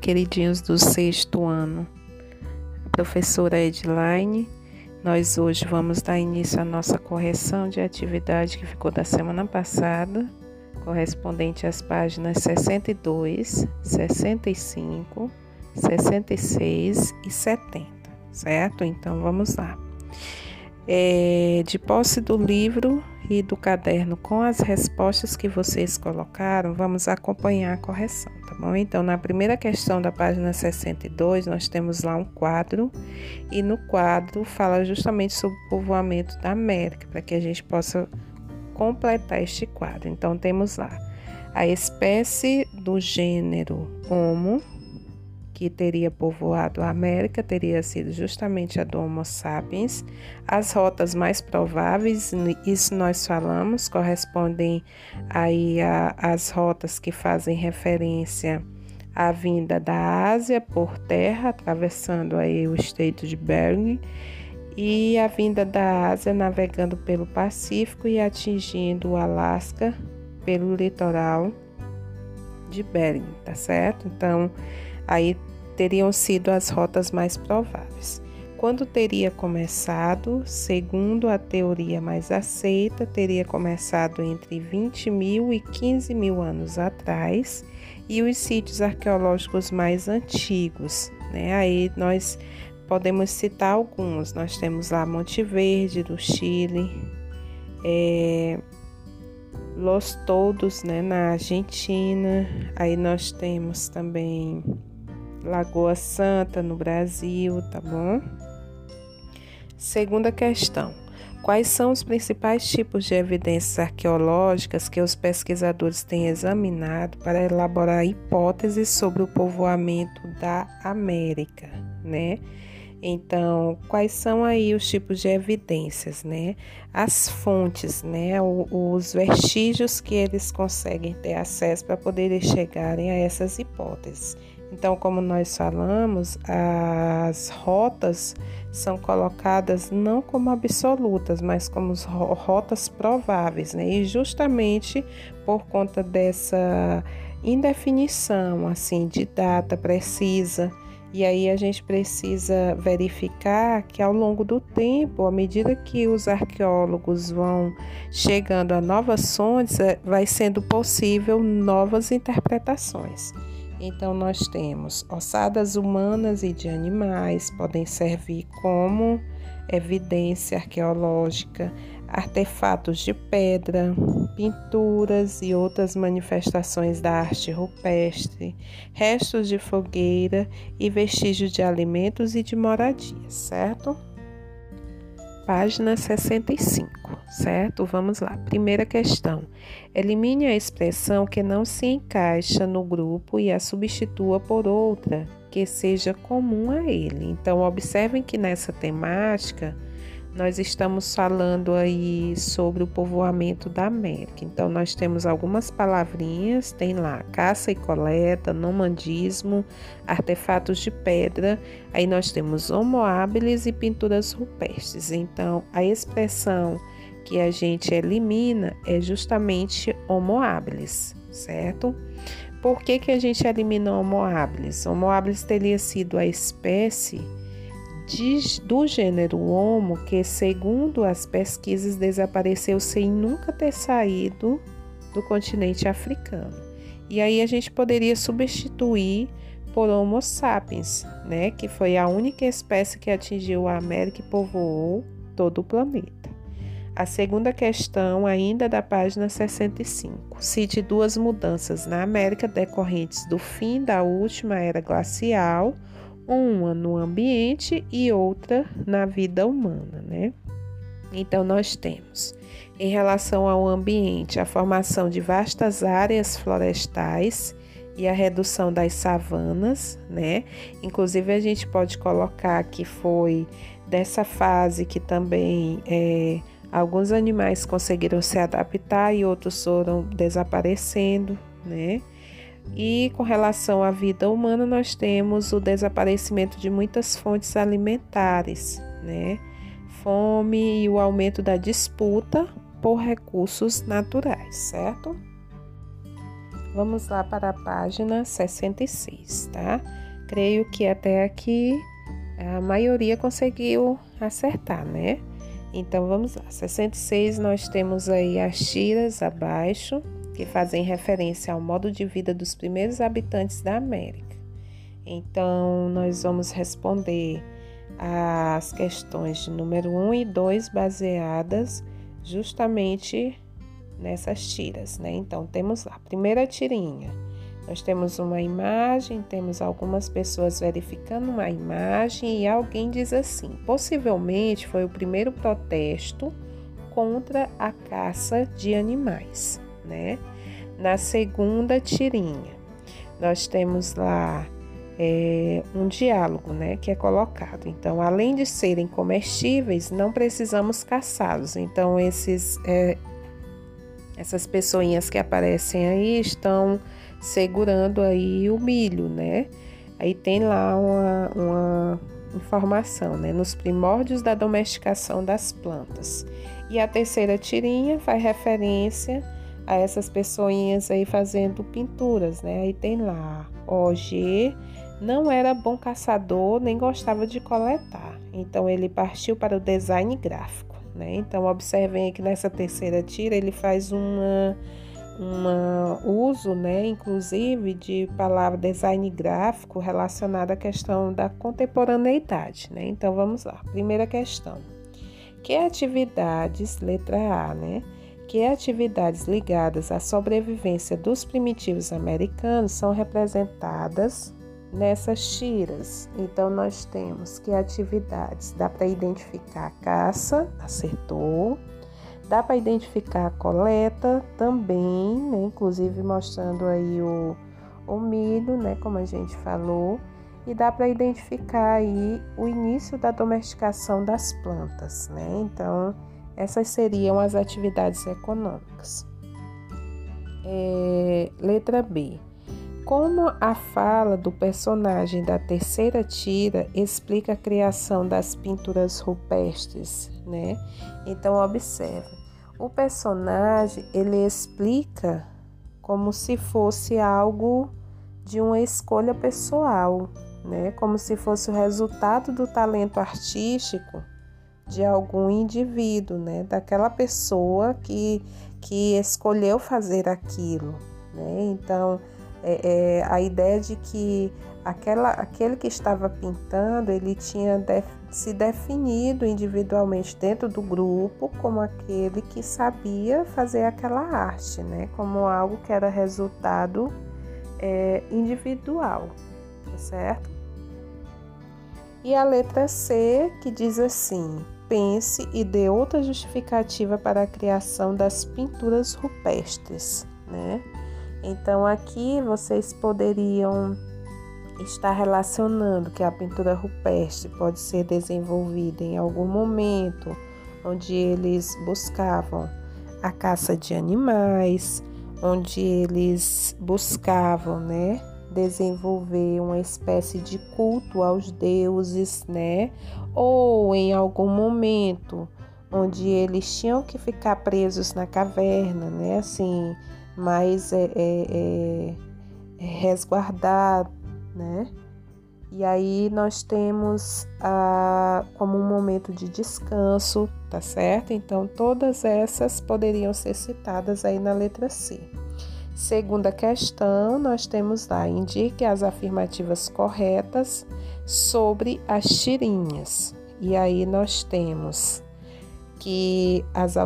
Queridinhos do sexto ano. Professora Edline, nós hoje vamos dar início à nossa correção de atividade que ficou da semana passada, correspondente às páginas 62, 65, 66 e 70, certo? Então vamos lá. É, de posse do livro e do caderno com as respostas que vocês colocaram, vamos acompanhar a correção, tá bom? Então, na primeira questão da página 62, nós temos lá um quadro, e no quadro fala justamente sobre o povoamento da América, para que a gente possa completar este quadro. Então, temos lá a espécie do gênero Homo que teria povoado a América teria sido justamente a do Homo sapiens. As rotas mais prováveis, isso nós falamos, correspondem aí às rotas que fazem referência à vinda da Ásia por terra, atravessando aí o Estreito de Bering, e a vinda da Ásia navegando pelo Pacífico e atingindo o Alasca pelo litoral de Bering, tá certo? Então, aí teriam sido as rotas mais prováveis. Quando teria começado, segundo a teoria mais aceita, teria começado entre 20 mil e 15 mil anos atrás, e os sítios arqueológicos mais antigos. Né? Aí nós podemos citar alguns. Nós temos lá Monte Verde, do Chile, é, Los Todos, né, na Argentina. Aí nós temos também Lagoa Santa, no Brasil, tá bom? Segunda questão. Quais são os principais tipos de evidências arqueológicas que os pesquisadores têm examinado para elaborar hipóteses sobre o povoamento da América, né? Então, quais são aí os tipos de evidências, né? As fontes, né? os vestígios que eles conseguem ter acesso para poderem chegarem a essas hipóteses. Então, como nós falamos, as rotas são colocadas não como absolutas, mas como rotas prováveis, né? E justamente por conta dessa indefinição, assim, de data precisa, e aí a gente precisa verificar que ao longo do tempo, à medida que os arqueólogos vão chegando a novas fontes, é, vai sendo possível novas interpretações. Então, nós temos ossadas humanas e de animais, podem servir como evidência arqueológica, artefatos de pedra, pinturas e outras manifestações da arte rupestre, restos de fogueira e vestígios de alimentos e de moradias, certo? Página 65, certo? Vamos lá. Primeira questão. Elimine a expressão que não se encaixa no grupo e a substitua por outra que seja comum a ele. Então, observem que nessa temática nós estamos falando aí sobre o povoamento da América. Então, nós temos algumas palavrinhas, tem lá caça e coleta, nomandismo, artefatos de pedra, aí nós temos homo habilis e pinturas rupestres. Então, a expressão que a gente elimina é justamente homo habilis, certo? Por que, que a gente habilis? Homo habilis teria sido a espécie de, do gênero Homo que, segundo as pesquisas, desapareceu sem nunca ter saído do continente africano. E aí a gente poderia substituir por Homo sapiens, né, que foi a única espécie que atingiu a América e povoou todo o planeta. A segunda questão, ainda da página 65, cite duas mudanças na América decorrentes do fim da última era glacial uma no ambiente e outra na vida humana, né? Então, nós temos, em relação ao ambiente, a formação de vastas áreas florestais e a redução das savanas, né? Inclusive, a gente pode colocar que foi dessa fase que também é, alguns animais conseguiram se adaptar e outros foram desaparecendo, né? E com relação à vida humana, nós temos o desaparecimento de muitas fontes alimentares, né? Fome e o aumento da disputa por recursos naturais, certo? Vamos lá para a página 66, tá? Creio que até aqui a maioria conseguiu acertar, né? Então vamos lá. 66 nós temos aí as tiras abaixo, que fazem referência ao modo de vida dos primeiros habitantes da América. Então nós vamos responder as questões de número 1 e 2 baseadas justamente nessas tiras, né? Então temos lá, primeira tirinha. Nós temos uma imagem, temos algumas pessoas verificando uma imagem e alguém diz assim: possivelmente foi o primeiro protesto contra a caça de animais, né? Na segunda tirinha, nós temos lá é, um diálogo, né, que é colocado. Então, além de serem comestíveis, não precisamos caçá-los. Então, esses, é, essas pessoinhas que aparecem aí estão segurando aí o milho, né? Aí tem lá uma, uma informação, né? Nos primórdios da domesticação das plantas. E a terceira tirinha faz referência a essas pessoinhas aí fazendo pinturas, né? Aí tem lá, OG não era bom caçador nem gostava de coletar. Então ele partiu para o design gráfico, né? Então observem aqui nessa terceira tira ele faz uma um uso, né, inclusive, de palavra design gráfico relacionada à questão da contemporaneidade, né? Então vamos lá. Primeira questão. Que atividades, letra A, né? Que atividades ligadas à sobrevivência dos primitivos americanos são representadas nessas tiras? Então nós temos que atividades dá para identificar a caça, acertou Dá para identificar a coleta também, né? inclusive mostrando aí o, o milho, né? como a gente falou, e dá para identificar aí o início da domesticação das plantas, né? Então, essas seriam as atividades econômicas. É, letra B. Como a fala do personagem da terceira tira explica a criação das pinturas rupestres, né? Então observe. O personagem ele explica como se fosse algo de uma escolha pessoal, né? Como se fosse o resultado do talento artístico de algum indivíduo, né? Daquela pessoa que, que escolheu fazer aquilo, né? Então, é, é, a ideia de que aquela, aquele que estava pintando, ele tinha def, se definido individualmente dentro do grupo como aquele que sabia fazer aquela arte, né? Como algo que era resultado é, individual, tá certo? E a letra C que diz assim: pense e dê outra justificativa para a criação das pinturas rupestres, né? Então aqui vocês poderiam está relacionando que a pintura rupestre pode ser desenvolvida em algum momento onde eles buscavam a caça de animais, onde eles buscavam, né, desenvolver uma espécie de culto aos deuses, né, ou em algum momento onde eles tinham que ficar presos na caverna, né, assim, mais é, é, é resguardado né? E aí nós temos a, como um momento de descanso, tá certo? Então todas essas poderiam ser citadas aí na letra C. Segunda questão, nós temos lá, indique as afirmativas corretas sobre as tirinhas. E aí nós temos que as,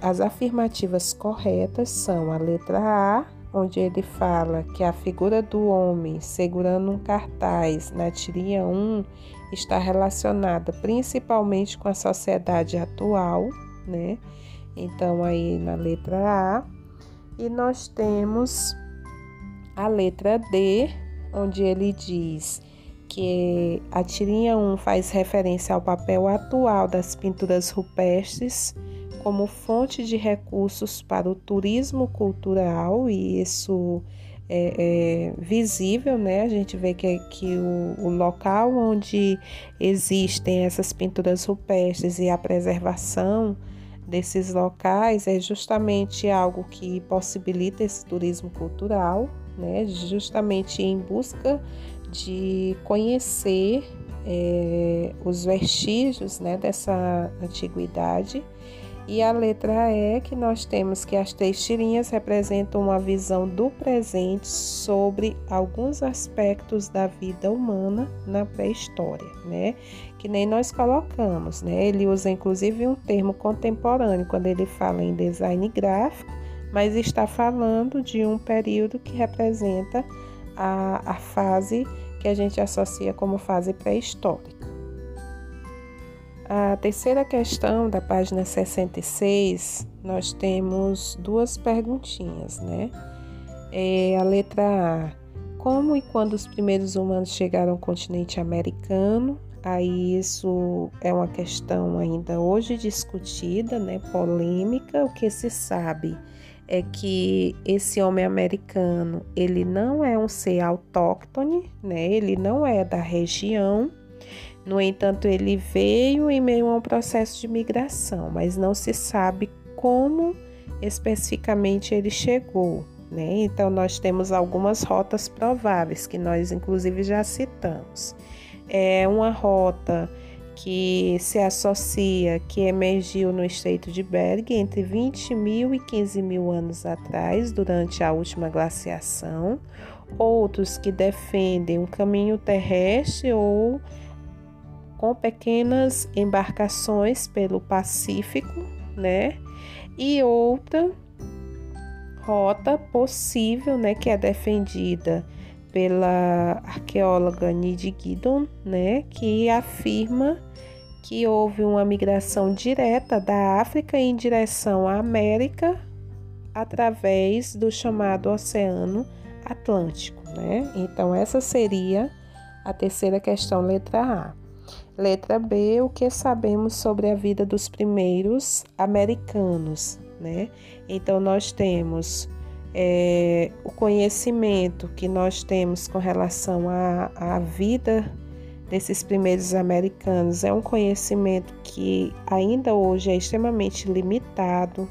as afirmativas corretas são a letra A, onde ele fala que a figura do homem segurando um cartaz na tirinha 1 está relacionada principalmente com a sociedade atual, né? Então, aí na letra A. E nós temos a letra D, onde ele diz que a tirinha 1 faz referência ao papel atual das pinturas rupestres como fonte de recursos para o turismo cultural e isso é, é visível, né? A gente vê que, que o, o, local onde existem essas pinturas rupestres e a preservação desses locais é justamente algo que possibilita esse turismo cultural, né? Justamente em busca de conhecer é, os vestígios né, dessa antiguidade. E a letra E, que nós temos que as três tirinhas representam uma visão do presente sobre alguns aspectos da vida humana na pré-história, né? Que nem nós colocamos, né? Ele usa inclusive um termo contemporâneo quando ele fala em design gráfico, mas está falando de um período que representa a, a fase que a gente associa como fase pré-histórica. A terceira questão da página 66, nós temos duas perguntinhas, né? É a letra A. Como e quando os primeiros humanos chegaram ao continente americano? Aí isso é uma questão ainda hoje discutida, né, polêmica. O que se sabe é que esse homem americano, ele não é um ser autóctone, né? Ele não é da região. No entanto, ele veio em meio a um processo de migração, mas não se sabe como especificamente ele chegou, né? Então nós temos algumas rotas prováveis que nós inclusive já citamos. É uma rota que se associa que emergiu no estreito de Berg entre 20 mil e 15 mil anos atrás, durante a última glaciação, outros que defendem um caminho terrestre ou com pequenas embarcações pelo Pacífico, né? E outra rota possível, né, que é defendida pela arqueóloga Nid Giddon, né, que afirma que houve uma migração direta da África em direção à América através do chamado Oceano Atlântico, né? Então essa seria a terceira questão, letra A. Letra B, o que sabemos sobre a vida dos primeiros americanos, né? Então nós temos é, o conhecimento que nós temos com relação à, à vida desses primeiros americanos é um conhecimento que ainda hoje é extremamente limitado,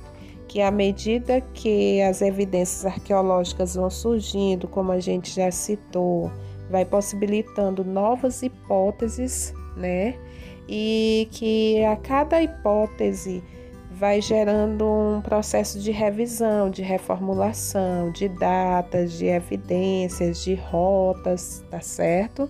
que à medida que as evidências arqueológicas vão surgindo, como a gente já citou, vai possibilitando novas hipóteses, né? E que a cada hipótese vai gerando um processo de revisão, de reformulação, de datas, de evidências, de rotas, tá certo?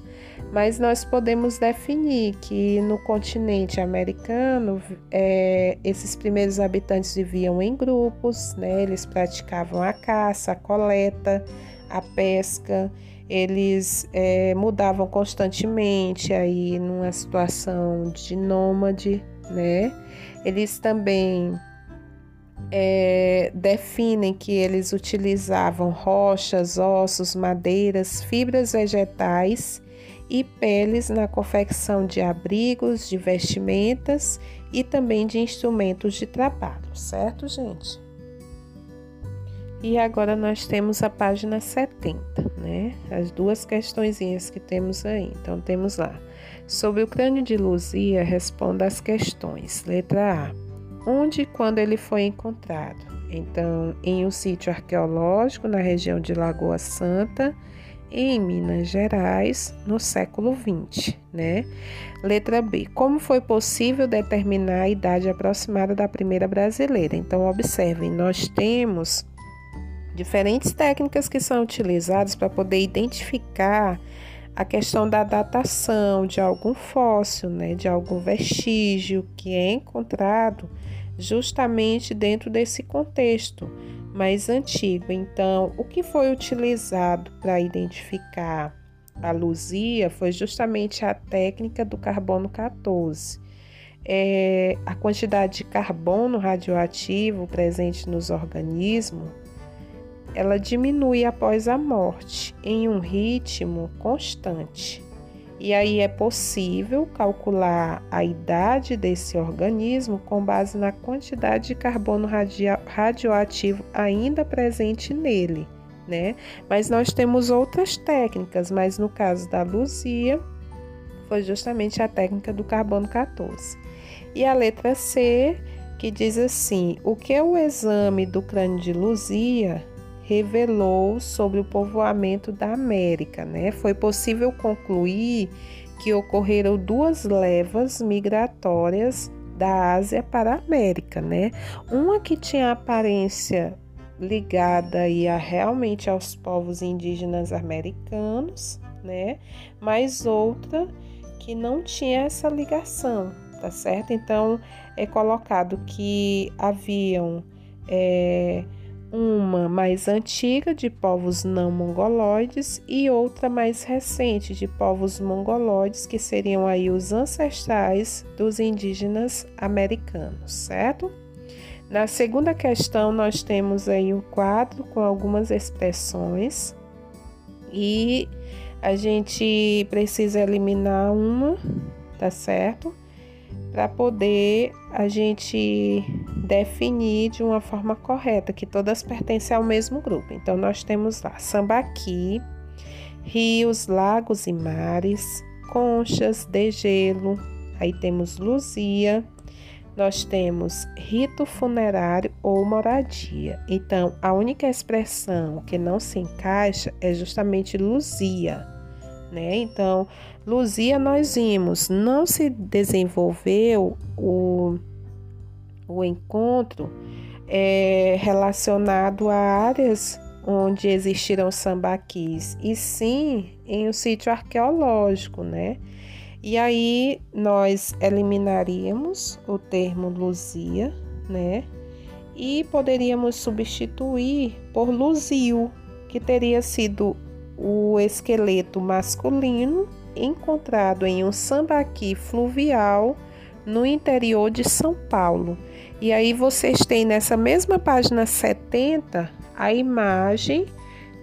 Mas nós podemos definir que no continente americano, é, esses primeiros habitantes viviam em grupos, né? Eles praticavam a caça, a coleta, a pesca, eles é, mudavam constantemente aí numa situação de nômade, né? Eles também é, definem que eles utilizavam rochas, ossos, madeiras, fibras vegetais e peles na confecção de abrigos, de vestimentas e também de instrumentos de trabalho, certo, gente? E agora nós temos a página 70, né? As duas questõezinhas que temos aí. Então temos lá Sobre o crânio de Luzia, responda as questões. Letra A. Onde e quando ele foi encontrado? Então, em um sítio arqueológico na região de Lagoa Santa, em Minas Gerais, no século XX, né? Letra B. Como foi possível determinar a idade aproximada da primeira brasileira? Então, observem, nós temos diferentes técnicas que são utilizadas para poder identificar a questão da datação de algum fóssil, né, de algum vestígio que é encontrado justamente dentro desse contexto mais antigo. Então, o que foi utilizado para identificar a luzia foi justamente a técnica do carbono 14. É, a quantidade de carbono radioativo presente nos organismos ela diminui após a morte em um ritmo constante. E aí é possível calcular a idade desse organismo com base na quantidade de carbono radioativo ainda presente nele, né? Mas nós temos outras técnicas, mas no caso da Luzia, foi justamente a técnica do carbono 14. E a letra C que diz assim: o que o exame do crânio de Luzia revelou sobre o povoamento da América, né? Foi possível concluir que ocorreram duas levas migratórias da Ásia para a América, né? Uma que tinha aparência ligada aí a, realmente aos povos indígenas americanos, né? Mas outra que não tinha essa ligação, tá certo? Então é colocado que haviam é, uma mais antiga de povos não mongoloides e outra mais recente de povos mongoloides, que seriam aí os ancestrais dos indígenas americanos, certo? Na segunda questão, nós temos aí um quadro com algumas expressões e a gente precisa eliminar uma, tá certo? Para poder a gente definir de uma forma correta que todas pertencem ao mesmo grupo. Então, nós temos lá sambaqui, rios, lagos e mares, conchas, degelo, aí temos luzia, nós temos rito funerário ou moradia. Então, a única expressão que não se encaixa é justamente luzia, né? Então, luzia nós vimos, não se desenvolveu o, o encontro é, relacionado a áreas onde existiram sambaquis, e sim em um sítio arqueológico, né? E aí nós eliminaríamos o termo luzia, né? E poderíamos substituir por luzio, que teria sido o esqueleto masculino encontrado em um sambaqui fluvial no interior de São Paulo. E aí vocês têm nessa mesma página 70 a imagem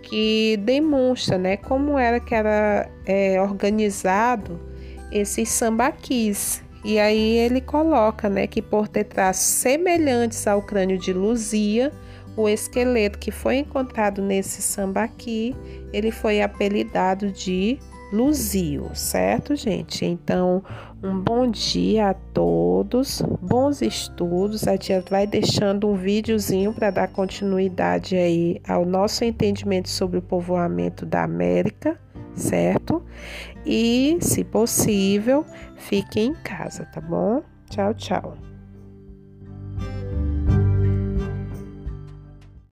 que demonstra, né, como era que era é, organizado esses sambaquis. E aí ele coloca, né, que por ter traços semelhantes ao crânio de Luzia, o esqueleto que foi encontrado nesse sambaqui, ele foi apelidado de Luzio, certo, gente? Então, um bom dia a todos, bons estudos. A tia vai deixando um videozinho para dar continuidade aí ao nosso entendimento sobre o povoamento da América certo? E, se possível, fique em casa, tá bom? Tchau, tchau.